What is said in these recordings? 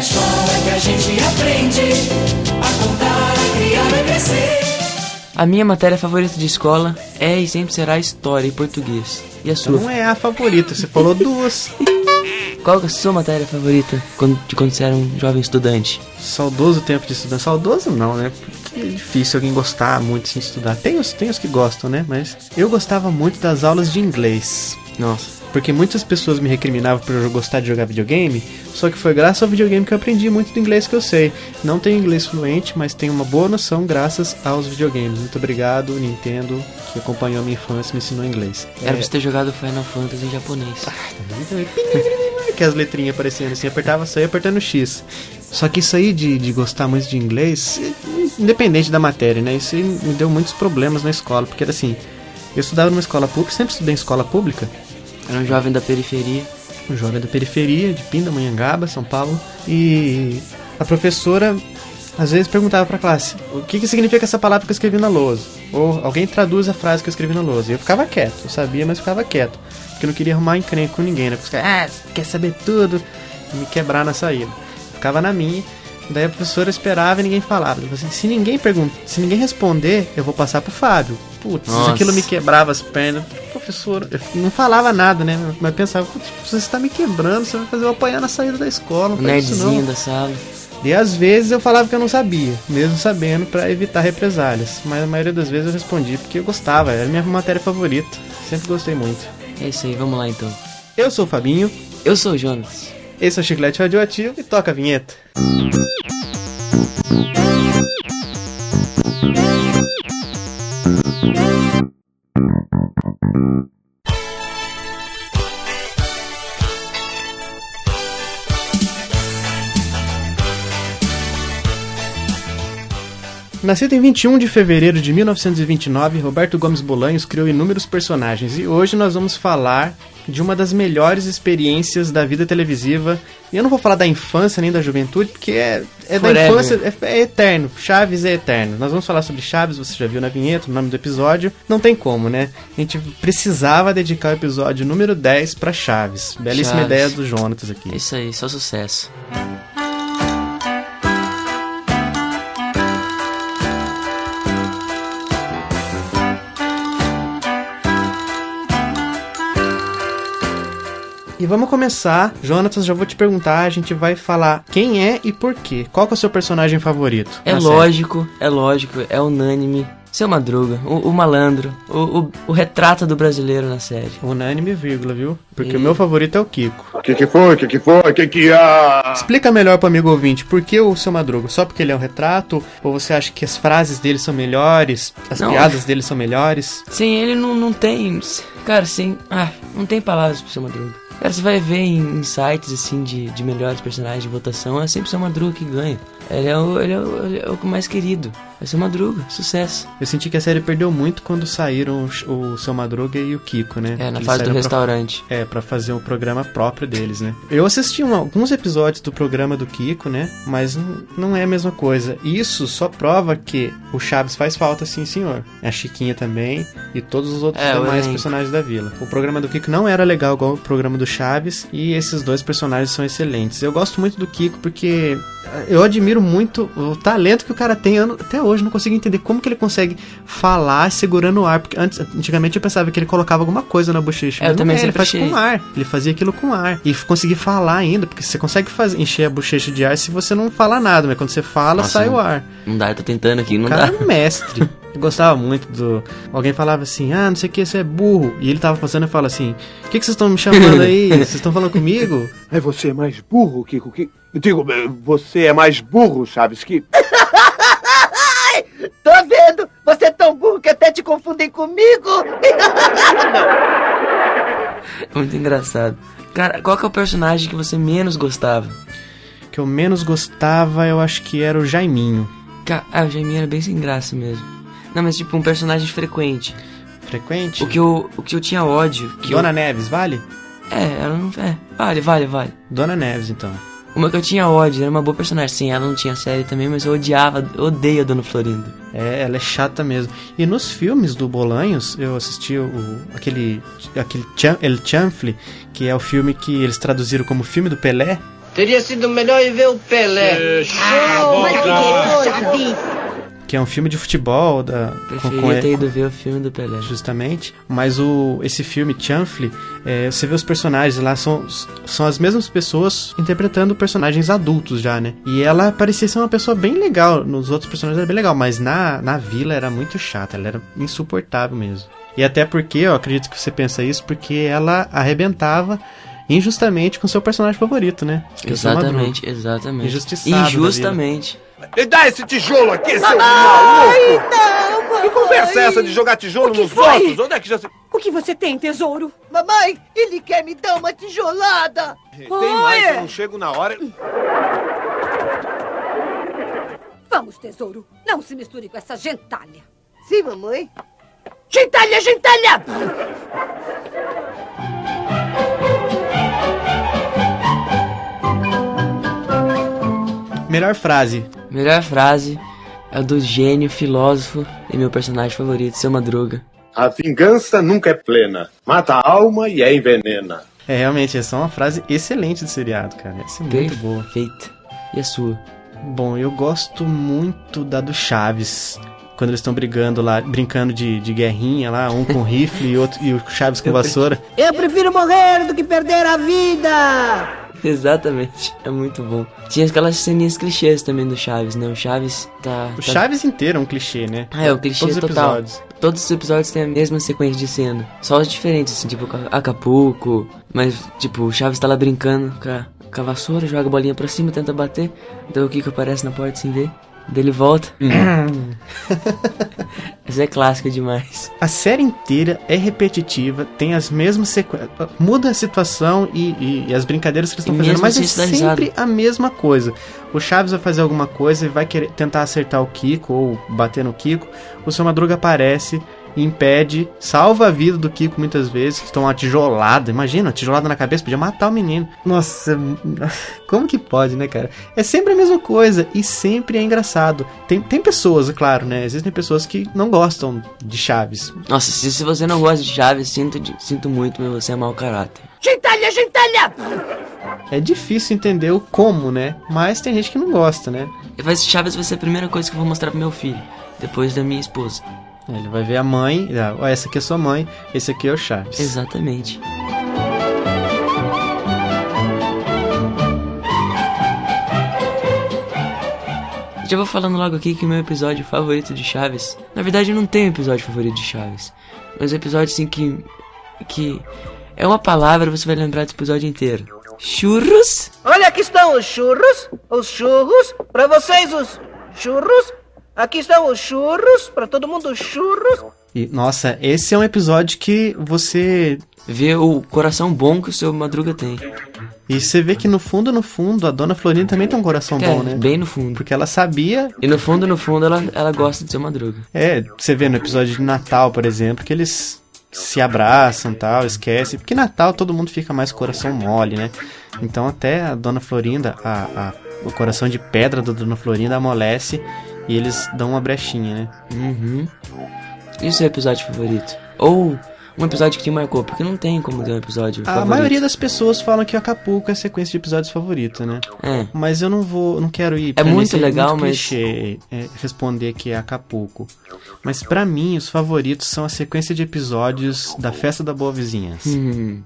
que a gente aprende a contar, a criar, a crescer. A minha matéria favorita de escola é e sempre será história e português. E a sua? Não é a favorita, você falou duas. Qual que é a sua matéria favorita quando, de quando você era um jovem estudante? Saudoso tempo de estudar. Saudoso não, né? Porque é difícil alguém gostar muito de estudar. Tem os, tem os que gostam, né? Mas eu gostava muito das aulas de inglês. Nossa. Porque muitas pessoas me recriminavam por eu gostar de jogar videogame, só que foi graças ao videogame que eu aprendi muito do inglês que eu sei. Não tenho inglês fluente, mas tenho uma boa noção graças aos videogames. Muito obrigado, Nintendo, que acompanhou a minha infância e me ensinou inglês. Era pra você ter jogado Final Fantasy em japonês. que as letrinhas aparecendo assim, apertava, saía apertando X. Só que isso aí de, de gostar muito de inglês, independente da matéria, né? Isso me deu muitos problemas na escola, porque era assim, eu estudava numa escola pública, sempre estudei em escola pública, Era um jovem da periferia. um jovem da periferia, de Pindamonhangaba, São Paulo, e a professora às vezes perguntava pra classe o que, que significa essa palavra que eu escrevi na lousa. Ou alguém traduz a frase que eu escrevi na lousa. E eu ficava quieto, eu sabia, mas ficava quieto. Porque eu não queria arrumar encrenca com ninguém, né? Porque os caras, ah, quer saber tudo e me quebrar na saída. Ficava na minha. Daí a professora esperava e ninguém falava. Tipo assim, se ninguém pergunta, se ninguém responder, eu vou passar pro Fábio. Putz, aquilo me quebrava as pernas. Professor, eu não falava nada, né? Mas pensava, você está me quebrando, você vai fazer eu apanhar na saída da escola, não nerdzinho não. da sala. E às vezes eu falava que eu não sabia, mesmo sabendo, pra evitar represálias. Mas a maioria das vezes eu respondi porque eu gostava, era minha matéria favorita. Sempre gostei muito. É isso aí, vamos lá então. Eu sou o Fabinho, Eu sou o Jonas. esse é o Chiclete Radioativo e toca a vinheta. Thank you. Nascido em 21 de fevereiro de 1929, Roberto Gomes Bolanhos criou inúmeros personagens e hoje nós vamos falar de uma das melhores experiências da vida televisiva. E eu não vou falar da infância nem da juventude, porque é, é da infância, é, é eterno. Chaves é eterno. Nós vamos falar sobre Chaves, você já viu na vinheta, no nome do episódio. Não tem como, né? A gente precisava dedicar o episódio número 10 pra Chaves. Belíssima Chaves. ideia do Jonatas aqui. É isso aí, só sucesso. E vamos começar. Jonatas, já vou te perguntar, a gente vai falar quem é e por quê. Qual que é o seu personagem favorito? É série? lógico, é lógico, é unânime. Seu Madruga, o, o malandro, o, o, o retrato do brasileiro na série. Unânime, vírgula, viu? Porque E- o meu favorito é o Kiko. O que que foi? O que que foi? O que que há? Explica melhor pro amigo ouvinte, por que o seu Madruga? Só porque ele é um retrato? Ou você acha que as frases dele são melhores? As Não. piadas dele são melhores? Sem ele não, não tem. Cara, sem. Ah, não tem palavras pro seu Madruga. Cara, você vai ver em, sites assim de, de melhores personagens de votação, é sempre o Madruga que ganha. Ele é o, ele é o, ele é o mais querido. É o seu Madruga, sucesso. Eu senti que a série perdeu muito quando saíram o, o seu Madruga e o Kiko, né? É, na Eles fase do saíram pra- restaurante. É, pra fazer um programa próprio deles, né? Eu assisti um- alguns episódios do programa do Kiko, né? Mas não, não é a mesma coisa. Isso só prova que o Chaves faz falta, sim, senhor. A Chiquinha também e todos os outros É, o demais personagens da vila. O programa do Kiko não era legal igual o programa do Chaves e esses dois personagens são excelentes. Eu gosto muito do Kiko porque eh, eu admiro muito o talento que o cara tem. Até hoje não consigo entender como que ele consegue falar segurando o ar. Porque antes, antigamente eu pensava que ele colocava alguma coisa na bochecha. É, eu mas não também é, ele faz achei. com ar. Ele fazia aquilo com ar. E conseguir falar ainda, porque você consegue fazer, encher a bochecha de ar se você não falar nada, mas quando você fala, Nossa, sai o ar. Não dá, eu tô tentando aqui, não O cara dá. é um mestre. Eu gostava muito do. Alguém falava assim, ah, não sei o que, você é burro. E ele tava passando e fala assim: O que, que vocês estão me chamando aí? Vocês estão falando comigo? É você é mais burro, Kiko. Que... Digo, eh, você é mais burro, Chaves, que... Tô vendo! Você é tão burro que até te confundem comigo! Muito engraçado. Cara, qual que é o personagem que você menos gostava? que eu menos gostava, eu acho que era o Jaiminho. Ca- Ah, o Jaiminho era bem sem graça mesmo. Não, mas tipo, um personagem frequente. Frequente? O que eu, o que eu tinha ódio. Que Dona eu... Neves, vale? É, ela não. É, vale, vale, vale. Dona Neves, então. Uma que eu tinha ódio, era uma boa personagem. Sim, ela não tinha série também, mas eu odiava, odeio a Dona Florinda. É, ela é chata mesmo. E nos filmes do Bolanhos, eu assisti o, aquele, aquele El Chanfle, que é o filme que eles traduziram como filme do Pelé. Teria sido melhor ir ver o Pelé. Que é um filme de futebol da, Preferia com- ter ido ver o filme do Pelé. justamente. Mas o esse filme Chanfle, é, você vê os personagens lá são são as mesmas pessoas interpretando personagens adultos já, né? E ela parecia ser uma pessoa bem legal. Nos outros personagens era bem legal, mas na na vila era muito chata. Ela era insuportável mesmo. E até porque, eu acredito que você pensa isso, porque ela arrebentava injustamente com seu personagem favorito, né? Que é. Exatamente, exatamente. Injustiçado. Injustamente. Me dá esse tijolo aqui, seu maluco! Que conversa é essa de jogar tijolo nos foi? outros? Onde é que já se... O que você tem, tesouro? Mamãe, ele quer me dar uma tijolada. Tem mais, eu não chego na hora. Vamos, tesouro. Não se misture com essa gentalha. Sim, mamãe. Gentalha, gentalha! Melhor frase. Melhor frase é a do gênio, filósofo e meu personagem favorito, seu Madruga. A vingança nunca é plena. Mata a alma e a envenena. É, realmente, essa é uma frase excelente do seriado, cara. Essa é muito boa. Perfeita. E a sua? Bom, eu gosto muito da do Chaves. Quando eles estão brigando lá, brincando de, de guerrinha lá, um com rifle e, outro, e o Chaves com vassoura. Eu prefiro morrer do que perder a vida. Exatamente. É muito bom. Tinha aquelas ceninhas clichês também do Chaves, né? O Chaves tá. O tá- Chaves inteiro é um clichê, né? Ah, é o clichê Todos os total. episódios. Todos os episódios têm a mesma sequência de cena. Só os diferentes, assim, tipo Acapulco. Mas, tipo, o Chaves tá lá brincando com a, com a vassoura, joga a bolinha pra cima, tenta bater. Daí o Kiko aparece na porta sem ver. Daí ele volta. Essa é clássica demais. A série inteira é repetitiva, tem as mesmas sequências. Muda a situação e, e- e as brincadeiras que eles estão fazendo, mas é assim risada. sempre a mesma coisa. O Chaves vai fazer alguma coisa e vai querer tentar acertar o Kiko ou bater no Kiko. O seu Madruga aparece, impede, salva a vida do Kiko muitas vezes, que toma uma tijolada. Imagina, uma tijolada na cabeça, podia matar o menino. Nossa, como que pode, né, cara? É sempre a mesma coisa e sempre é engraçado. Tem, tem pessoas, é claro, né? Existem pessoas que não gostam de Chaves. Nossa, se, se você não gosta de Chaves, sinto, de- sinto muito, mas você é mau caráter. Gentalha, gentalha! É difícil entender o como, né? Mas tem gente que não gosta, né? E vai, Chaves vai ser a primeira coisa que eu vou mostrar pro meu filho. Depois da minha esposa. É, Ele vai ver a mãe, ah, essa aqui é sua mãe, esse aqui é o Chaves. Exatamente. Já vou falando logo aqui que o meu episódio favorito de Chaves. Na verdade, eu não tenho episódio favorito de Chaves. Mas é um episódio assim que. que. É uma palavra, você vai lembrar desse episódio inteiro. Churros? Olha, aqui estão os churros, os churros, pra vocês os churros. Aqui estão os churros, pra todo mundo os churros. E, nossa, esse é um episódio que você. Vê o coração bom que o seu Madruga tem. E você vê que no fundo, no fundo, a dona Florinda também tem um coração É, bom, né? bem no fundo. Porque ela sabia. E no fundo, no fundo, ela, ela gosta de seu Madruga. É, você vê no episódio de Natal, por exemplo, que eles se abraçam tal, esquecem. Porque Natal todo mundo fica mais com o coração mole, né? Então até a dona Florinda, a, a- o coração de pedra da dona Florinda amolece e eles dão uma brechinha, né? Uhum. E o seu episódio favorito? Ou um episódio que te marcou? Porque não tem como ter um episódio A favorito. maioria das pessoas falam que Acapulco é a sequência de episódios favorita, né? É. Mas eu não vou, não quero ir. É mim muito seria legal, muito mas- clichê, é, responder que é Acapulco. Mas pra mim os favoritos são a sequência de episódios da Festa da Boa Vizinhança. Hum.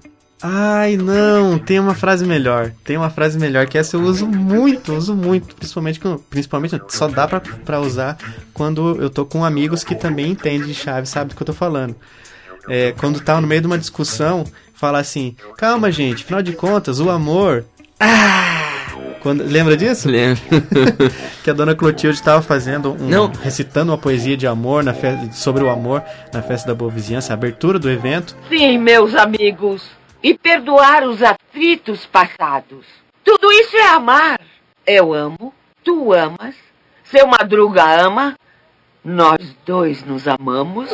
Ai, não, tem uma frase melhor. Tem uma frase melhor que essa eu uso muito, uso muito, principalmente quando- principalmente só dá pra, pra usar quando eu tô com amigos que também entendem de chave, sabe do que eu tô falando. É, quando tá no meio de uma discussão, fala assim: "Calma, gente, afinal de contas, o amor quando, lembra disso? Lembro. que a dona Clotilde estava fazendo um. Não. recitando uma poesia de amor na fe- sobre o amor na festa da boa vizinhança, a abertura do evento. Sim, meus amigos, e perdoar os atritos passados. Tudo isso é amar. Eu amo, tu amas, seu Madruga ama, nós dois nos amamos.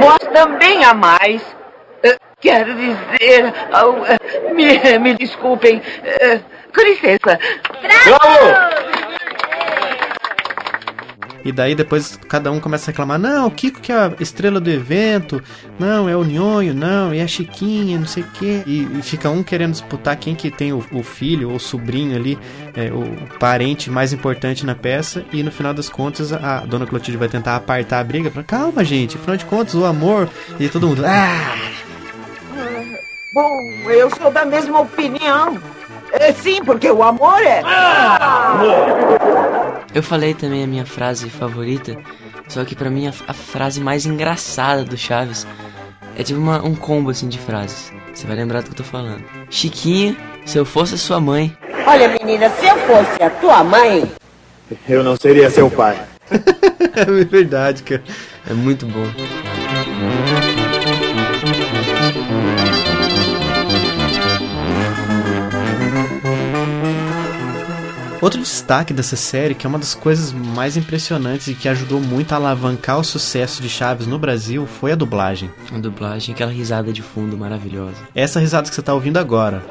Vós também amais. Eh, Quero dizer. au, eh, me, me desculpem. eh, Com licença. E daí depois cada um começa a reclamar: não, o Kiko que é a estrela do evento, não, é o Nhonho, não, é a Chiquinha, não sei o quê. E, e fica um querendo disputar quem que tem o, o filho ou o sobrinho ali, é, o parente mais importante na peça. E no final das contas a dona Clotilde vai tentar apartar a briga, falando: calma, gente, afinal de contas o amor. E todo mundo: ah! Bom, eu sou da mesma opinião. É, sim, porque o amor é. Eu falei também a minha frase favorita, só que pra mim a, a frase mais engraçada do Chaves é tipo uma, um combo assim de frases. Você vai lembrar do que eu tô falando. Chiquinha, se eu fosse a sua mãe. Olha, menina, se eu fosse a tua mãe. Eu não seria seu pai. é verdade, cara. É muito bom. Outro destaque dessa série, que é uma das coisas mais impressionantes e que ajudou muito a alavancar o sucesso de Chaves no Brasil, foi a dublagem. A dublagem, aquela risada de fundo maravilhosa. Essa risada que você está ouvindo agora.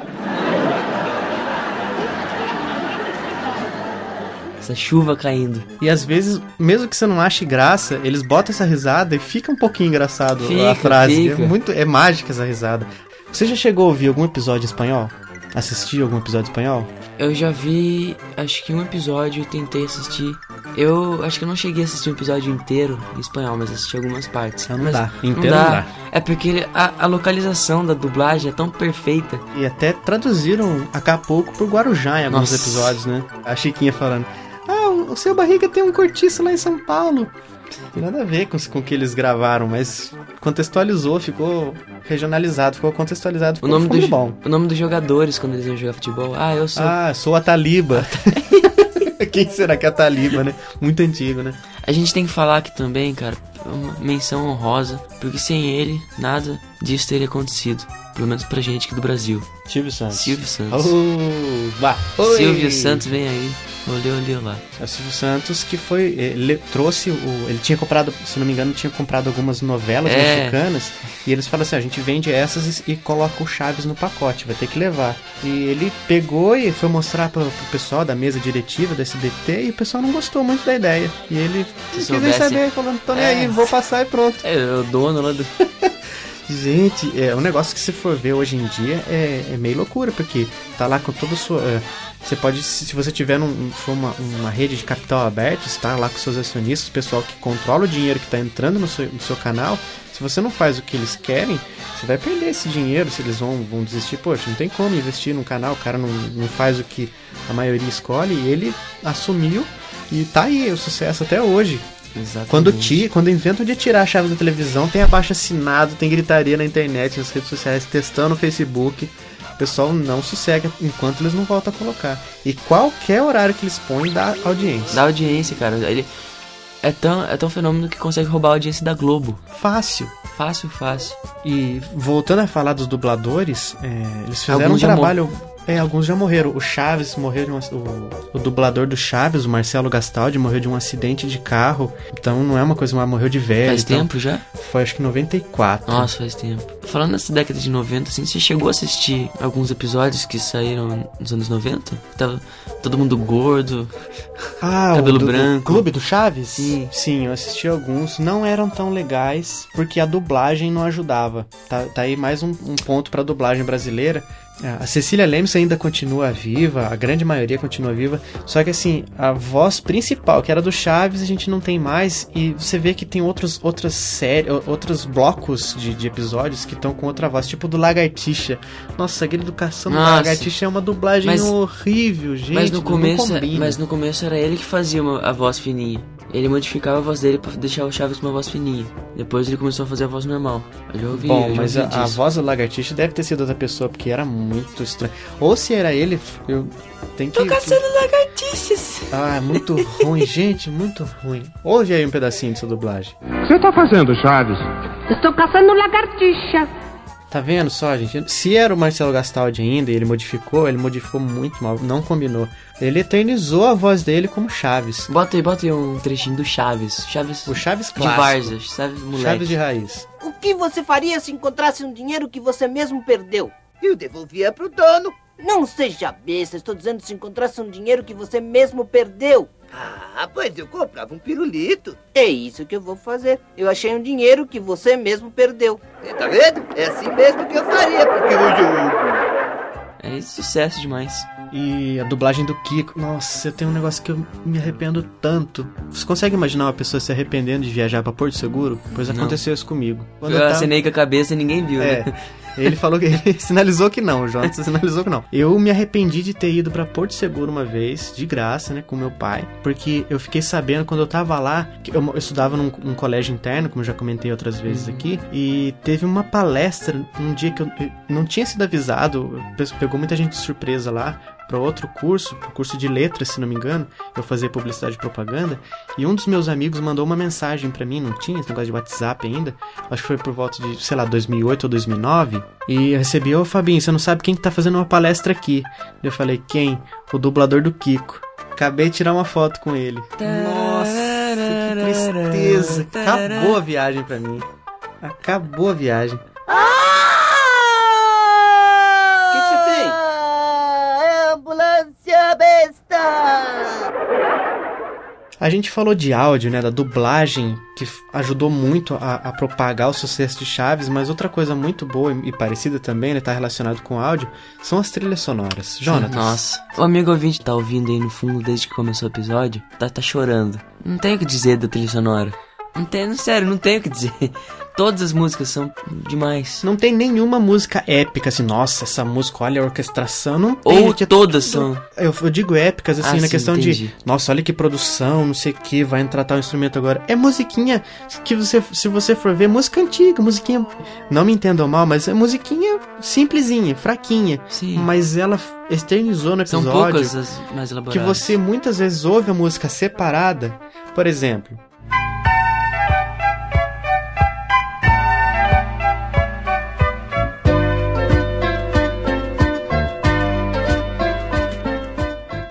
Essa chuva caindo. E às vezes, mesmo que você não ache graça, eles botam essa risada e fica um pouquinho engraçado Fica, a frase. fica. É muito, é mágica essa risada. Você já chegou a ouvir algum episódio em espanhol? Assistir algum episódio espanhol? Eu já vi, acho que um episódio e tentei assistir. Eu acho que eu não cheguei a assistir um episódio inteiro em espanhol, mas assisti algumas partes. Ah, não Mas dá. Inteiro não dá. É porque a, a localização da dublagem é tão perfeita. E até traduziram Acapulco por Guarujá em alguns Nossa. episódios, né? A Chiquinha falando: Ah, o o seu barriga tem um cortiço lá em São Paulo. Tem nada a ver com, com o que eles gravaram, mas contextualizou, ficou regionalizado, ficou contextualizado, O ficou nome, ficou dos, bom. o nome dos jogadores quando eles iam jogar futebol. Ah, eu sou. Ah, sou a Taliba. Quem será que é a Taliba, né? Muito antigo, né? A gente tem que falar aqui também, cara, uma menção honrosa, porque sem ele, nada disso teria acontecido. Pelo menos pra gente aqui do Brasil. Silvio Santos. Silvio Santos. Oh. Oi. Silvio Santos vem aí. Olê, olê lá. É o Silvio Santos que foi. Ele trouxe o. Ele tinha comprado, se não me engano, tinha comprado algumas novelas É. mexicanas. E eles falaram assim: "Ó, a gente vende essas e, e coloca o Chaves no pacote, vai ter que levar. E ele pegou e foi mostrar pro, pro pessoal da mesa diretiva da SBT e o pessoal não gostou muito da ideia. E ele Se quis nem saber, falando: tô nem É. aí, vou passar e pronto. É, o dono lá do. Gente, é um negócio que se for ver hoje em dia é, é meio loucura, porque tá lá com toda a sua. é, você pode, se você tiver num, for uma, uma rede de capital aberto, está lá com seus acionistas, o pessoal que controla o dinheiro que está entrando no seu, no seu canal. Se você não faz o que eles querem, você vai perder esse dinheiro. Se eles vão, vão desistir, poxa, não tem como investir num canal, o cara não, não faz o que a maioria escolhe. E ele assumiu e tá aí o sucesso até hoje. Exatamente. Quando, ti, quando inventam de tirar a chave da televisão, tem abaixo assinado, tem gritaria na internet, nas redes sociais, testando no Facebook. O pessoal não sossega enquanto eles não voltam a colocar. E qualquer horário que eles põem dá audiência. Da audiência, cara. Ele é tão, é tão fenômeno que consegue roubar a audiência da Globo. Fácil. Fácil, fácil. E voltando a falar dos dubladores, é, eles fizeram Alguns um trabalho. É, alguns já morreram. O Chaves morreu de um, o, o dublador do Chaves, o Marcelo Gastaldi, morreu de um acidente de carro. Então não é uma coisa, mas morreu de velho. Faz então, tempo já? Foi acho que 94. Nossa, faz tempo. Falando nessa década de 90, assim, você chegou a assistir alguns episódios que saíram nos anos 90? Tava todo mundo gordo, Ah, cabelo o do, do branco. Clube do Chaves? Sim. Sim, eu assisti alguns. Não eram tão legais porque a dublagem não ajudava. Tá, tá aí mais um, um ponto pra dublagem brasileira. A Cecília Lemes ainda continua viva, a grande maioria continua viva. Só que assim, a voz principal, que era do Chaves, a gente não tem mais. E você vê que tem outros, outras séries, outros blocos de, de episódios que estão com outra voz, tipo do Lagartixa. Nossa, aquele educação do. Lagartixa é uma dublagem Mas- horrível, gente. mas no começo, combina. mas no começo era ele que fazia uma- a voz fininha. Ele modificava a voz dele pra deixar o Chaves com uma voz fininha. Depois ele começou a fazer a voz normal. Eu já ouvi, Bom, eu já mas a, ouvi a disso. voz do Lagartixa deve ter sido outra pessoa, porque era muito estranho. Ou se era ele, eu tenho que. Tô caçando lagartixas. Ah, é muito ruim, gente, muito ruim. Ouve aí um pedacinho dessa dublagem. Você tá fazendo, Chaves? Estou caçando lagartixa. Tá vendo só, gente? Se era o Marcelo Gastaldi ainda e ele modificou, ele modificou muito mal, não combinou. Ele eternizou a voz dele como Chaves. Bota aí, bota aí um trechinho do Chaves. Chaves O Chaves de clássico. Várzea, Chaves moleque. Chaves de raiz. O que você faria se encontrasse um dinheiro que você mesmo perdeu? Eu devolvia pro dono. Não seja besta, estou dizendo se encontrasse um dinheiro que você mesmo perdeu. Ah, pois eu comprava um pirulito. É isso que eu vou fazer. Eu achei um dinheiro que você mesmo perdeu. É, tá vendo? É assim mesmo que eu faria, porque eu... É sucesso demais. E a dublagem do Kiko, nossa, eu tenho um negócio que eu me arrependo tanto. Você consegue imaginar uma pessoa se arrependendo de viajar para Porto Seguro? Pois Não. aconteceu isso comigo. Eu, tava- acenei com a cabeça e ninguém viu, É. né? Ele falou que ele sinalizou que não, o Jonathan sinalizou que não. Eu me arrependi de ter ido pra Porto Seguro uma vez, de graça, né, com meu pai, porque eu fiquei sabendo quando eu tava lá, que eu, eu estudava num, num colégio interno, como eu já comentei outras vezes aqui, e teve uma palestra um dia que eu, eu não tinha sido avisado, pe- pegou muita gente de surpresa lá. Para outro curso, pro curso de letras, se não me engano, eu fazia publicidade e propaganda, e um dos meus amigos mandou uma mensagem pra mim, não tinha esse negócio de WhatsApp ainda, acho que foi por volta de, sei lá, 2008 ou 2009, e eu recebi, ô Fabinho, você não sabe quem que tá fazendo uma palestra aqui? Eu falei, quem? O dublador do Kiko. Acabei de tirar uma foto com ele. Nossa, que tristeza. Acabou a viagem pra mim. Acabou a viagem. O que que você tem? É A gente falou de áudio, né, da dublagem, que ajudou muito a, a propagar o sucesso de Chaves, mas outra coisa muito boa e, parecida também, né, tá relacionado com áudio, são as trilhas sonoras. Jonathan. Nossa. O amigo ouvinte tá ouvindo aí no fundo desde que começou o episódio, tá, tá chorando. Não tem o que dizer da trilha sonora. Não tem, sério, não tem o que dizer. Todas as músicas são demais. Não tem nenhuma música épica, assim, nossa, essa música, olha a orquestração, não tem. Ou gente, todas são. Eu, eu digo épicas, assim, Ah, na sim, questão entendi. de, nossa, olha que produção, não sei o que, vai entrar tal instrumento agora. É musiquinha que você, se você for ver, música antiga, musiquinha, não me entendam mal, mas é musiquinha simplesinha, fraquinha. Sim. Mas ela externizou no São episódio. poucas as mais que elaboradas. você muitas vezes ouve a música separada. Por exemplo,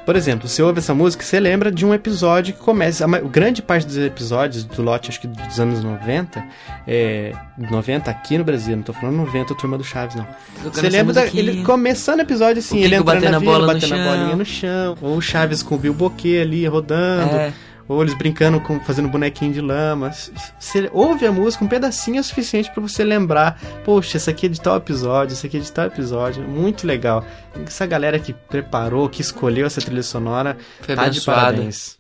Por exemplo, você ouve essa música, você lembra de um episódio que começa. A grande parte dos episódios do lote, acho que dos anos 90, é, 90 aqui no Brasil, não tô falando 90, turma do Chaves, não. Você lembra da, ele começando o episódio assim, O ele entrando batendo na vila, bola batendo a bolinha no chão, ou o Chaves com o Bilboquê ali rodando. É. Ou eles brincando com fazendo bonequinho de lama. Você ouve a música, um pedacinho é suficiente pra você lembrar. Poxa, esse aqui é de tal episódio, esse aqui é de tal episódio. Muito legal. Essa galera que preparou, que escolheu essa trilha sonora, Foi tá de abençoada. parabéns.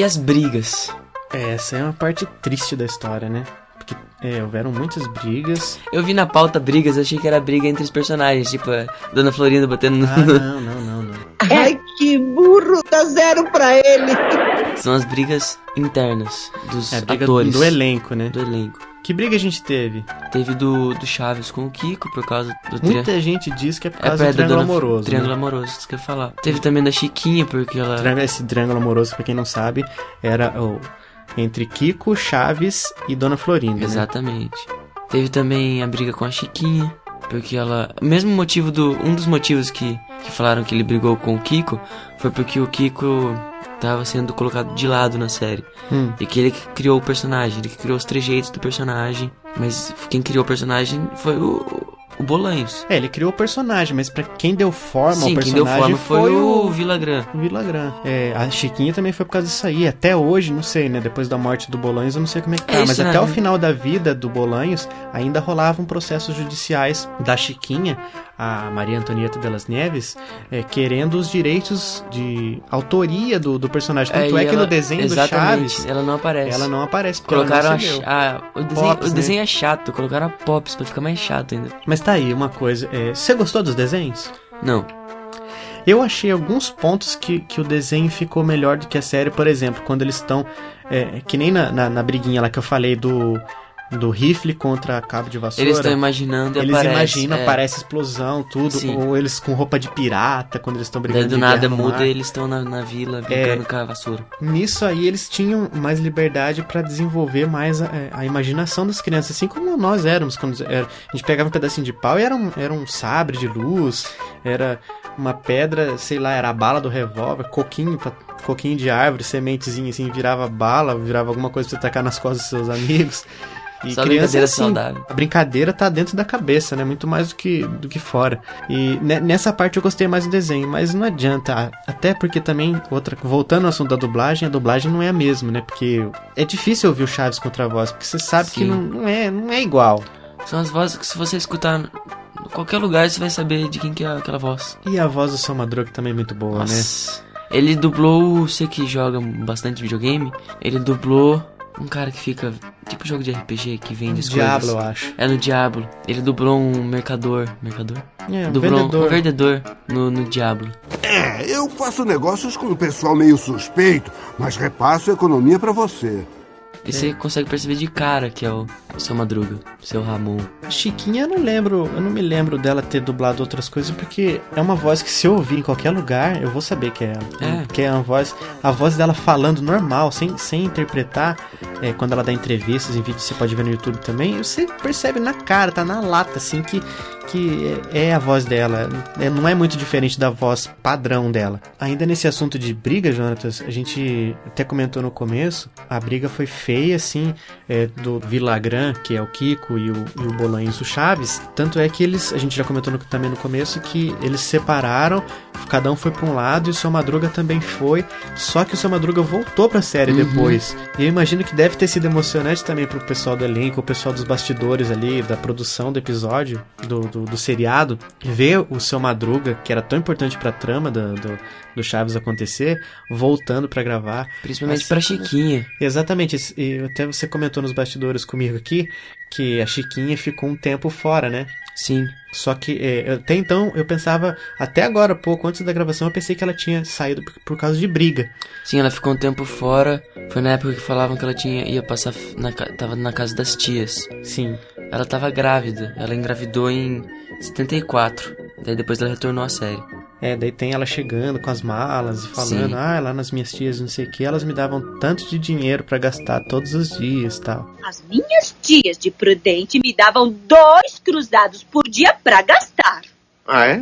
E as brigas? Essa é uma parte triste da história, né? Porque é, houveram muitas brigas. Eu vi na pauta brigas, achei que era briga entre os personagens, tipo a Dona Florinda batendo no. Ah, não, não, não, não. Ai, que burro! Dá zero pra ele! São as brigas internas dos É a briga atores. do elenco, né? Do elenco. Que briga a gente teve? Teve do, do Chaves com o Kiko, por causa do tri- Muita gente diz que é por É causa perto do triângulo amoroso. Triângulo né? amoroso, isso que eu ia falar. Teve também da Chiquinha, porque ela. Esse triângulo amoroso, pra quem não sabe, era o entre Kiko, Chaves e Dona Florinda. né? Exatamente. Teve também a briga com a Chiquinha, porque ela. O mesmo motivo do. Um dos motivos que, que falaram que ele brigou com o Kiko foi porque o Kiko tava sendo colocado de lado na série. Hum. E que ele que criou o personagem, ele que criou os trejeitos do personagem. Mas quem criou o personagem foi o, o Bolanhos. É, ele criou o personagem, mas pra quem deu forma Sim, ao quem deu personagem forma foi o Villagrán. o Villagrán. É, a Chiquinha também foi por causa disso aí. Até hoje, não sei, né? Depois da morte do Bolanhos, eu não sei como é que tá. É, mas isso, até né? o final da vida do Bolanhos, ainda rolavam processos judiciais da Chiquinha, a Maria Antonieta delas Neves, é, querendo os direitos de autoria do, do personagem. Tanto é, e que ela- no desenho do Chaves, ela não aparece. ela não aparece. ela não Colocaram a, a- o desenho, Pops, o né? desenho é chato, colocaram a Pops pra ficar mais chato ainda. Mas tá aí uma coisa. é, você gostou dos desenhos? Não. Eu achei alguns pontos que, que o desenho ficou melhor do que a série, por exemplo, quando eles estão. É, que nem na, na, na briguinha lá que eu falei do. Do rifle contra cabo de vassoura. Eles estão imaginando e Eles aparece. imaginam, é. aparece explosão, tudo. Sim. Ou eles com roupa de pirata, quando eles estão Daí brigando do de nada muda e eles estão na, na vila brincando com a vassoura. Nisso aí eles tinham mais liberdade pra desenvolver mais a, é, a imaginação das crianças, assim como nós éramos quando era- a gente pegava um pedacinho de pau e era um, era um sabre de luz, era uma pedra, sei lá, era a bala do revólver, coquinho pra, coquinho de árvore, sementezinha assim, virava bala, virava alguma coisa pra você tacar nas costas dos seus amigos. E Só criança brincadeira assim, saudável. A brincadeira tá dentro da cabeça, né? Muito mais do que, do que fora. E ne- nessa parte eu gostei mais do desenho, mas não adianta. Até porque também, outra, voltando ao assunto da dublagem, a dublagem não é a mesma, né? Porque é difícil ouvir o Chaves contra a voz, porque você sabe que Sim. não, não, é, não é igual. São as vozes que se você escutar em qualquer lugar, você vai saber de quem que é aquela voz. E a voz do Seu Madruga também é muito boa, né? Nossa. Ele dublou, você que joga bastante videogame, ele dublou um cara que fica, tipo jogo de RPG, que vende as Diablo, coisas. eu acho. É no Diablo. Ele dublou um mercador, mercador? É, um dublou vendedor. um vendedor no, no Diablo. É, eu faço negócios com um pessoal meio suspeito, mas repasso a economia pra você. E você consegue perceber de cara que é o, seu Madruga, seu Ramon. Chiquinha, eu não lembro, eu não me lembro dela ter dublado outras coisas, porque é uma voz que se eu ouvir em qualquer lugar, eu vou saber que é ela. É. Porque é uma voz, a voz dela falando normal, sem, sem interpretar, é, quando ela dá entrevistas em vídeo, você pode ver no YouTube também, você percebe na cara, tá na lata, assim, que, que é, é a voz dela. É, não é muito diferente da voz padrão dela. Ainda nesse assunto de briga, Jonatas, a gente até comentou no começo, a briga foi feia, assim, é, do Vilagran, que é o Kiko, e o, e o Bolanhos, o Chaves. Tanto é que eles, a gente já comentou no- também no começo, que eles separaram, cada um foi pra um lado e o Seu Madruga também foi. Só que o Seu Madruga voltou pra série Uhum. depois. E eu imagino que deve ter sido emocionante também pro pessoal do elenco, o pessoal dos bastidores ali, da produção do episódio, do, do, do seriado, ver o Seu Madruga, que era tão importante pra trama do, do, do Chaves acontecer, voltando pra gravar. Principalmente Assim pra Chiquinha. Exatamente, e até você comentou nos bastidores comigo aqui que a Chiquinha ficou um tempo fora, né? Sim. Só que é, até então eu pensava, até agora, pouco antes da gravação, eu pensei que ela tinha saído por, por causa de briga. Sim, ela ficou um tempo fora. Foi na época que falavam que ela tinha ia passar na, tava na casa das tias. Sim. Ela tava grávida. Ela engravidou em 74. Daí depois ela retornou à série. É, daí tem ela chegando com as malas e falando, Sim. ah, lá nas minhas tias, não sei o que, elas me davam tanto de dinheiro pra gastar todos os dias e tal. As minhas tias de Prudente me davam dois cruzados por dia pra gastar. Ah, é?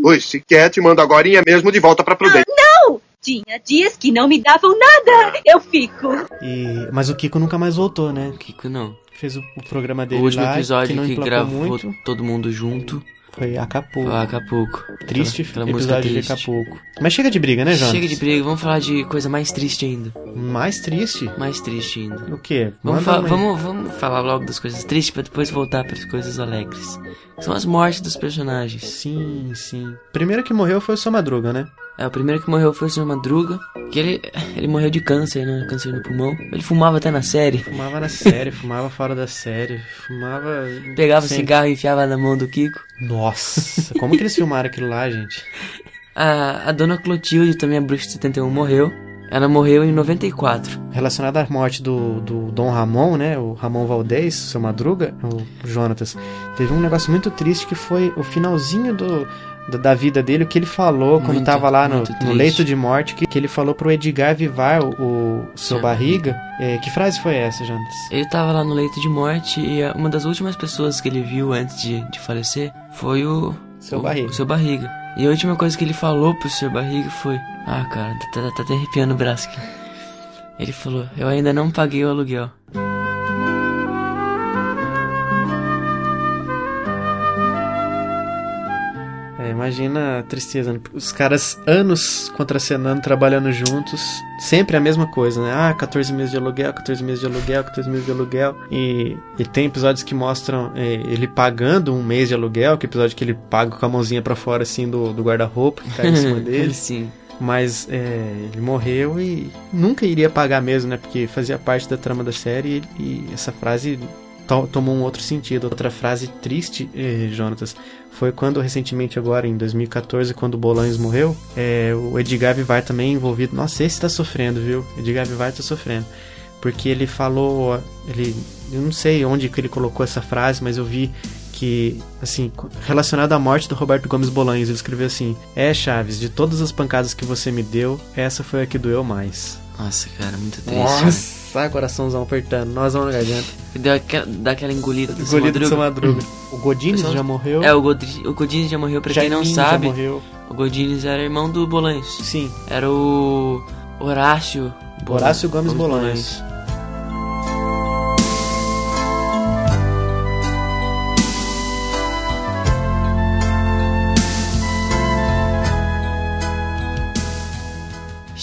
Pois, se quer, te mando agora mesmo de volta pra Prudente. Não! Tinha dias que não me davam nada. Eu fico. E, mas o Kiko nunca mais voltou, né? Kiko não. Fez o, o programa O dele último lá, episódio que que, gravou muito. todo mundo junto Foi Acapulco. foi Acapulco. Triste Aquela- aquela episódio de triste. Acapulco. Mas chega de briga, né, Jonas? Chega de briga, vamos falar de coisa mais triste ainda. Mais triste? Mais triste ainda. O quê? Vamos, fa- vamos, vamos falar logo das coisas tristes pra depois voltar para as coisas alegres. São as mortes dos personagens. Sim, sim. Primeiro que morreu foi o Seu Madruga, né? É, o primeiro que morreu foi o Sr. Madruga, que ele, ele morreu de câncer, né? Câncer no pulmão. Ele fumava até na série. Fumava na série, fumava fora da série, fumava. Pegava o sempre. cigarro e enfiava na mão do Kiko. Nossa, como que eles filmaram aquilo lá, gente? A, a dona Clotilde, também a bruxa de 71, morreu. Ela morreu em 94. Relacionado à morte do, do Dom Ramon, né? O Ramon Valdez, seu Madruga, o Jonatas, teve um negócio muito triste que foi o finalzinho do, da, da vida dele, o que ele falou quando Muito, tava lá no, no leito de morte, que, que ele falou pro Edgar Vivar, o, o seu barriga. É, que frase foi essa, Jonatas? Ele tava lá no leito de morte e uma das últimas pessoas que ele viu antes de, de falecer foi o. Seu o, Barriga. O seu barriga. E a última coisa que ele falou pro seu barriga foi: Ah, cara, tá, tá, tá até arrepiando o braço aqui. Ele falou: Eu ainda não paguei o aluguel. Imagina a tristeza, né? Os caras anos contracenando, trabalhando juntos, sempre a mesma coisa, né? Ah, 14 meses de aluguel, 14 meses de aluguel, 14 meses de aluguel. E, e tem episódios que mostram é, ele pagando um mês de aluguel, que é o episódio que ele paga com a mãozinha pra fora, assim, do, do guarda-roupa que cai em cima dele. Sim. Mas é, ele morreu e nunca iria pagar mesmo, né? Porque fazia parte da trama da série e, e essa frase to- tomou um outro sentido. Outra frase triste, eh, Jonatas, foi quando recentemente agora, em 2014, quando o Bolanhos morreu, é, o Edgar Vivar também envolvido. Nossa, esse tá sofrendo, viu? Edgar Vivar tá sofrendo. Porque ele falou, ele, eu não sei onde que ele colocou essa frase, mas eu vi que, assim, relacionado à morte do Roberto Gomes Bolanhos, ele escreveu assim: É, Chaves, de todas as pancadas que você me deu, essa foi a que doeu mais. Nossa, cara, muito triste. Nossa! Sai coraçãozão apertando, nozão na garganta. Deu aquela, dá aquela engolida do Engolido do seu Madruga. Madruga. O Godines Só- já morreu. É, o, Godri, o Godines já morreu, pra quem não já sabe. morreu. O Godines era irmão do Bolanhos. Sim. Era o Horácio. Horácio Gomes Bolanhos.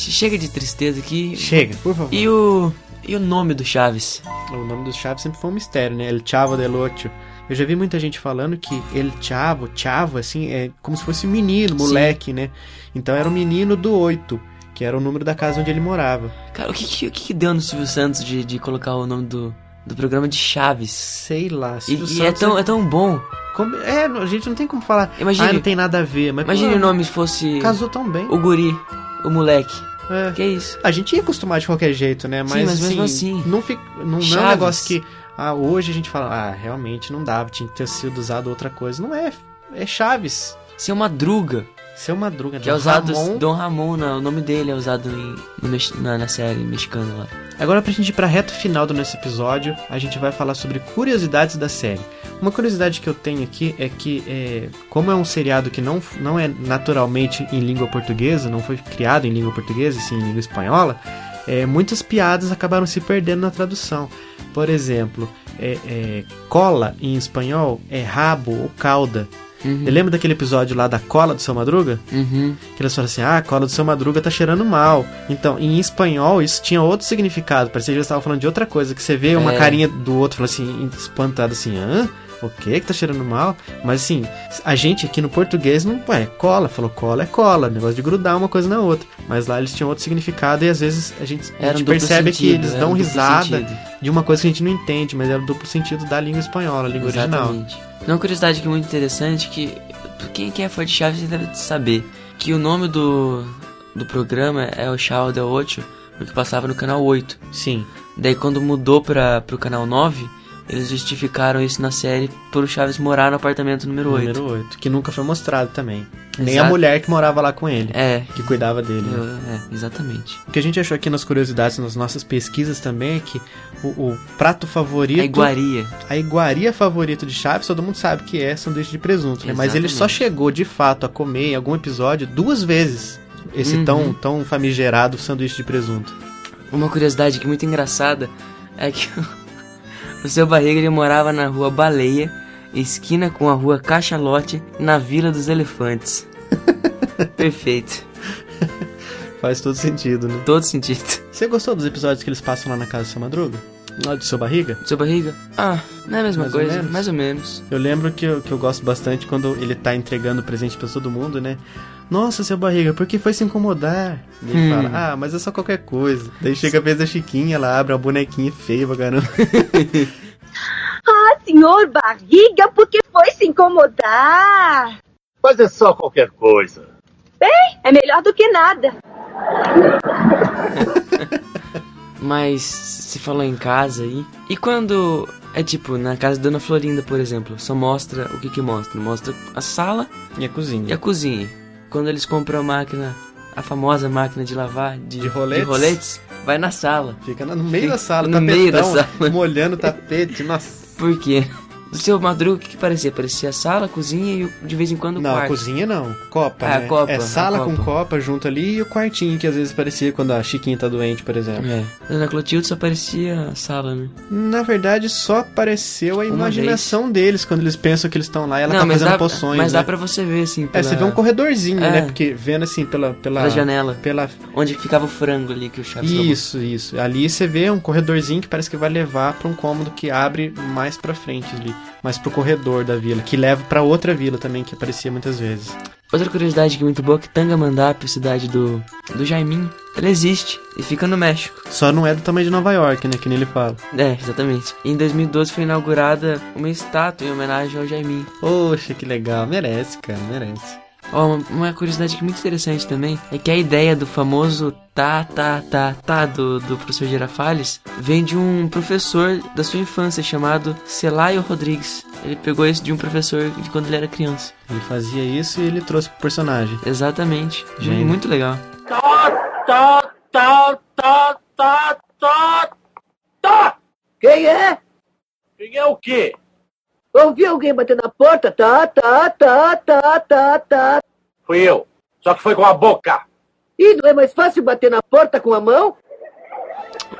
Chega de tristeza aqui. Chega, por favor. E o. E o nome do Chaves? O nome do Chaves sempre foi um mistério, né? El Chavo del Ocho. Eu já vi muita gente falando que El Chavo, Chavo, assim, é como se fosse menino, moleque, né? Então era o menino do oito, que era o número da casa onde ele morava. Cara, o que que, o que deu no Silvio Santos de, de colocar o nome do, do programa de Chaves? Sei lá. E, Silvio e é, Santos tão, é tão bom. Como- É, a gente não tem como falar. Imagine- ah, não tem nada a ver. Mas, Imagine pô, o nome fosse. Casou tão bem. O guri, o moleque. É. Que isso? A gente ia acostumar de qualquer jeito, né? Mas, Sim, mas mesmo assim, assim. Não, fica, não, não é um negócio que. Ah, hoje a gente fala, ah, realmente não dava, tinha que ter sido usado outra coisa. Não é. É Chaves. Seu Madruga. Seu Madruga, Que é usado. Ramon. Dom Ramon, não, o nome dele é usado em, no na, na série mexicana lá. Agora, pra gente ir pra reta final do nosso episódio, a gente vai falar sobre curiosidades da série. Uma curiosidade que eu tenho aqui é que, é, como é um seriado que não, não é naturalmente em língua portuguesa, não foi criado em língua portuguesa, sim em língua espanhola, é, muitas piadas acabaram se perdendo na tradução. Por exemplo, é, é, cola em espanhol é rabo ou cauda. Você lembra daquele episódio lá da cola do seu Madruga? Uhum. Que eles falam assim, ah, a cola do seu Madruga tá cheirando mal. Então, em espanhol, isso tinha outro significado. Parecia que eles estavam falando de outra coisa. Que você vê uma É. carinha do outro, falando assim, espantado assim, hã? O que que tá cheirando mal? Mas assim, a gente aqui no português não, ué, cola. Falou cola é cola, negócio de grudar uma coisa na outra. Mas lá eles tinham outro significado e às vezes a gente, a gente percebe que sentido, eles era dão risada sentido. de uma coisa que a gente não entende, mas era o duplo sentido da língua espanhola, a língua original. Exatamente. Uma curiosidade que é muito interessante que quem, quem é fã de Chaves deve saber que o nome do, do programa é o Chavo del Ocho, porque passava no canal 8. Sim. Daí quando mudou para pro canal 9, eles justificaram isso na série pro Chaves morar no apartamento número 8. Número 8, que nunca foi mostrado também. Nem a Exato. mulher que morava lá com ele. É. Que cuidava dele. né? É, exatamente. O que a gente achou aqui nas curiosidades, nas nossas pesquisas também, é que o, o prato favorito. A iguaria. A iguaria favorito de Chaves, todo mundo sabe que é sanduíche de presunto, né? Mas ele só chegou de fato a comer em algum episódio duas vezes. Esse Uhum. tão, tão famigerado sanduíche de presunto. Uma curiosidade que é muito engraçada é que o seu barriga ele morava na rua Baleia, esquina com a rua Cachalote, na Vila dos Elefantes. Perfeito. Faz todo sentido, né? Todo sentido. Você gostou dos episódios que eles passam lá na casa do seu Madruga? Lá do seu barriga? Seu barriga? Ah, não é a mesma Mais ou coisa, menos? mais ou menos. Eu lembro que eu, que eu gosto bastante quando ele tá entregando presente pra todo mundo, né? Nossa, seu barriga, por que foi se incomodar? E ele Hum. fala, ah, mas é só qualquer coisa. Daí chega a vez da Chiquinha, ela abre uma bonequinha feia pra caramba. Ah, senhor barriga, por que foi se incomodar? Mas é só qualquer coisa. Bem, é melhor do que nada. Mas se falou em casa aí. E quando é tipo, na casa da Dona Florinda, por exemplo, só mostra o que que mostra? Mostra a sala e a cozinha. e a cozinha. Quando eles compram a máquina, a famosa máquina de lavar de, De roletes? roletes, vai na sala. Fica no meio da sala, no tapetão, meio da sala. molhando o tapete, nossa. Por quê? Do seu Madruga, o que, que parecia? Parecia sala, cozinha e de vez em quando o Não, quarto. cozinha não. Copa, Ah, né? copa, é sala copa. com copa junto ali e o quartinho que às vezes parecia quando a Chiquinha tá doente, por exemplo. É. Dona Clotilde só parecia a sala, né? Na verdade, só apareceu a Uma imaginação deles quando eles pensam que eles estão lá e ela Não, tá fazendo dá, poções. mas né? dá pra você ver, assim, É, pela... você vê um corredorzinho, É. né? Porque vendo assim pela. Pela, Pela janela. Pela... Onde ficava o frango ali que o Chaves roubou. Isso, isso. Ali você vê um corredorzinho que parece que vai levar pra um cômodo que abre mais pra frente ali. Mais pro corredor da vila. Que leva pra outra vila também, que aparecia muitas vezes. Outra curiosidade que é muito boa é que Tangamandapé, cidade do, do Jaiminho, ela existe e fica no México. Só não é do tamanho de Nova York, né? Que nem ele fala. É, exatamente. E em 2012 foi inaugurada uma estátua em homenagem ao Jaiminho. Poxa, que legal. Merece, cara, merece. Ó, uma, uma curiosidade que é muito interessante também é que a ideia do famoso tá, tá, tá, tá do, do professor Girafales vem de um professor da sua infância chamado Celaio Rodrigues. Ele pegou isso de um professor de quando ele era criança. Ele fazia isso e ele trouxe pro personagem. Exatamente. Gênio. Muito legal. Tá, tá, tá, tá, tá, tá. Tá! Quem é? Quem é o quê? Ouvi alguém bater na porta? Tá, tá, tá, tá, tá, tá. Fui eu. Só que foi com a boca. E não é mais fácil bater na porta com a mão?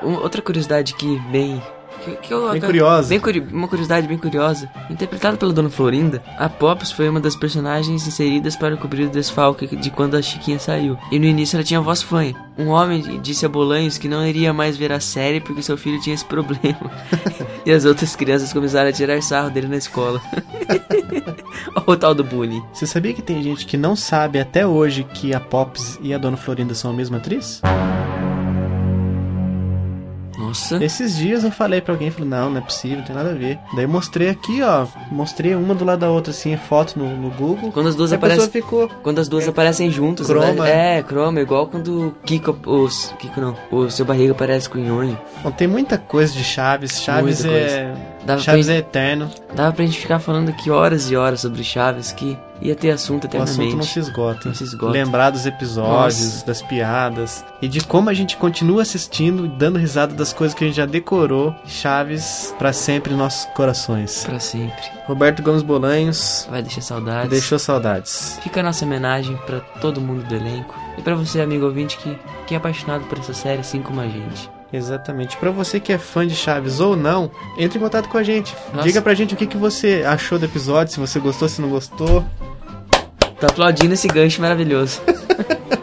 Outra curiosidade que bem. Que, que eu, Bem curiosa. bem uma curiosidade bem curiosa. Interpretada pela Dona Florinda, a Pops foi uma das personagens inseridas para cobrir o desfalque de quando a Chiquinha saiu. E no início ela tinha voz fanha. Um homem disse a Bolanhos que não iria mais ver a série porque seu filho tinha esse problema. e as outras crianças começaram a tirar sarro dele na escola. Olha o tal do bullying. Você sabia que tem gente que não sabe até hoje que a Pops e a Dona Florinda são a mesma atriz? Nossa. Esses dias eu falei pra alguém, falei, não, não é possível, não tem nada a ver. Daí mostrei aqui, ó, mostrei uma do lado da outra, assim, foto no, no Google. Quando as duas aparecem. ficou. Quando as duas aparecem juntas, Croma. né? É, croma, igual quando o Kiko. Os, Kiko não. O seu barriga parece com o Nhonho. Bom, tem muita coisa de Chaves. Chaves Muita é. Chaves é eterno. Dava pra gente ficar falando aqui horas e horas sobre Chaves que ia ter assunto O eternamente. assunto não se esgota. Não se esgota. Lembrar dos episódios, Nossa. das piadas e de como a gente continua assistindo e dando risada das coisas que a gente já decorou. Chaves pra sempre em nossos corações. Pra sempre. Roberto Gomes Bolanhos Vai deixar saudades. deixou saudades. Fica a nossa homenagem pra todo mundo do elenco. E pra você, amigo ouvinte, que, que é apaixonado por essa série, assim como a gente. Exatamente. Pra você que é fã de Chaves ou não, entre em contato com a gente. Nossa. Diga pra gente o que, que você achou do episódio, se você gostou, se não gostou. Tá aplaudindo esse gancho maravilhoso.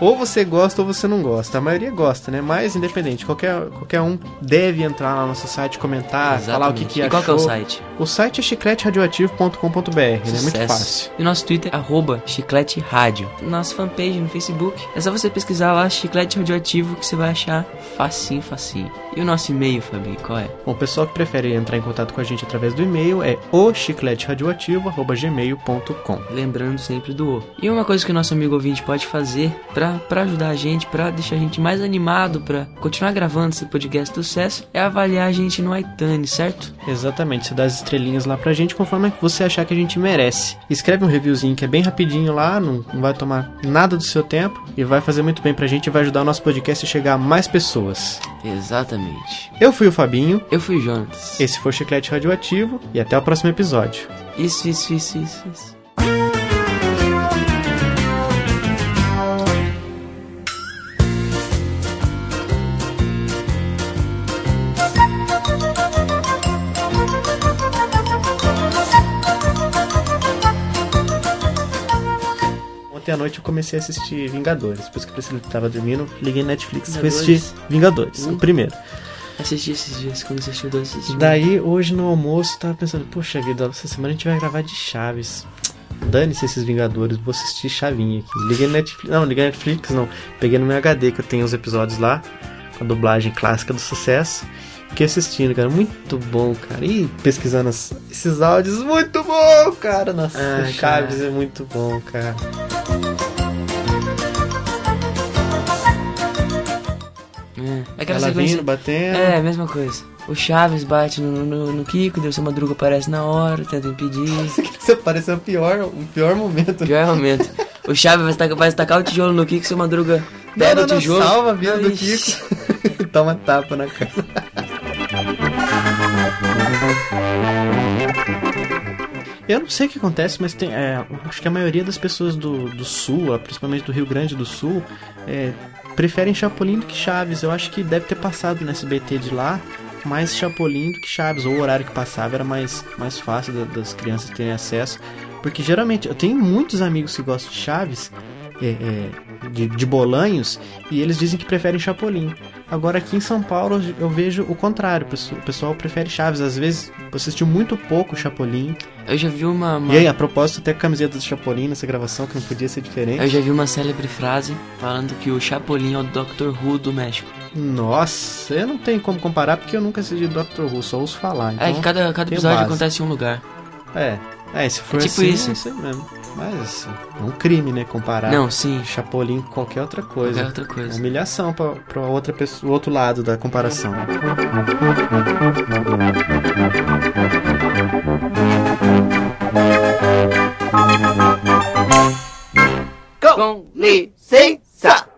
Ou você gosta ou você não gosta. A maioria gosta, né? Mas independente, qualquer, qualquer um deve entrar lá no nosso site, comentar, falar o que, que E achou. qual que é o site? O site é chicleteradioativo.com.br, né? Muito fácil. E nosso Twitter é arroba Chiclete Rádio. Nossa fanpage no Facebook. É só você pesquisar lá Chiclete Radioativo que você vai achar facinho, facinho. E o nosso e-mail, Fabi, qual é? Bom, o pessoal que prefere entrar em contato com a gente através do e-mail é o chicleteradioativo.gmail.com. Lembrando sempre do O. E uma coisa que o nosso amigo ouvinte pode fazer pra, pra ajudar a gente, pra deixar a gente mais animado, pra continuar gravando esse podcast do sucesso, é avaliar a gente no iTunes, certo? Exatamente, você dá as estrelinhas lá pra gente conforme você achar que a gente merece. Escreve um reviewzinho que é bem rapidinho lá, não, não vai tomar nada do seu tempo e vai fazer muito bem pra gente e vai ajudar o nosso podcast a chegar a mais pessoas. Exatamente. Eu fui o Fabinho, Eu fui o Jonas. esse foi o Chiclete Radioativo e até o próximo episódio. Isso, isso, isso, isso, isso. Ontem à noite eu comecei a assistir Vingadores. Depois que a Priscila tava dormindo, liguei Netflix e fui assistir Vingadores, Hum. o primeiro. Assisti esses dias, quando você assistiu dois assisti. Daí, hoje no almoço, eu tava pensando, poxa vida, essa semana a gente vai gravar de Chaves. Dane-se esses Vingadores, vou assistir Chavinha aqui. Liguei Netflix, não, liguei Netflix, não. Peguei no meu HD, que eu tenho os episódios lá, com a dublagem clássica do sucesso. Fiquei assistindo, cara, muito bom, cara. E pesquisando as- esses áudios, muito bom, cara. Nossa, Ah, Chaves cara. é muito bom, cara. Aquela Ela sequência. vindo, batendo. É, mesma coisa. O Chaves bate no, no, no Kiko, Deus Madruga aparece na hora, tenta impedir. Isso pareceu o pior, o pior momento. Pior momento. O Chaves vai tacar, vai tacar o tijolo no Kiko, seu Madruga Não, pega não, o não, tijolo. salva a vida do. Kiko. Toma tapa na cara. Eu não sei o que acontece, mas tem, é, acho que a maioria das pessoas do, do sul, principalmente do Rio Grande do Sul, é, preferem Chapolin do que Chaves. Eu acho que deve ter passado no SBT de lá mais Chapolin do que Chaves, ou o horário que passava era mais, mais fácil da- das crianças terem acesso. Porque geralmente eu tenho muitos amigos que gostam de Chaves, é, é, de, de Bolanhos, e eles dizem que preferem Chapolin. Agora aqui em São Paulo eu vejo o contrário, o pessoal- prefere Chaves. Às vezes você assistiu muito pouco Chapolin. Eu já vi uma. uma- E aí, a propósito, até a camiseta do Chapolin nessa gravação, que não podia ser diferente. Eu já vi uma célebre frase falando que o Chapolin é o Dr. Who do México. Nossa, eu não tenho como comparar porque eu nunca assisti Doctor Who, só ouço falar. Então é que cada, cada episódio base. acontece em um lugar. É, é, se for É tipo assim, isso. é isso aí mesmo. Mas assim, é um crime, né? Comparar Não, sim. Chapolin com qualquer outra coisa. Qualquer outra coisa. É humilhação para outra pessoa, o outro lado da comparação. Com licença!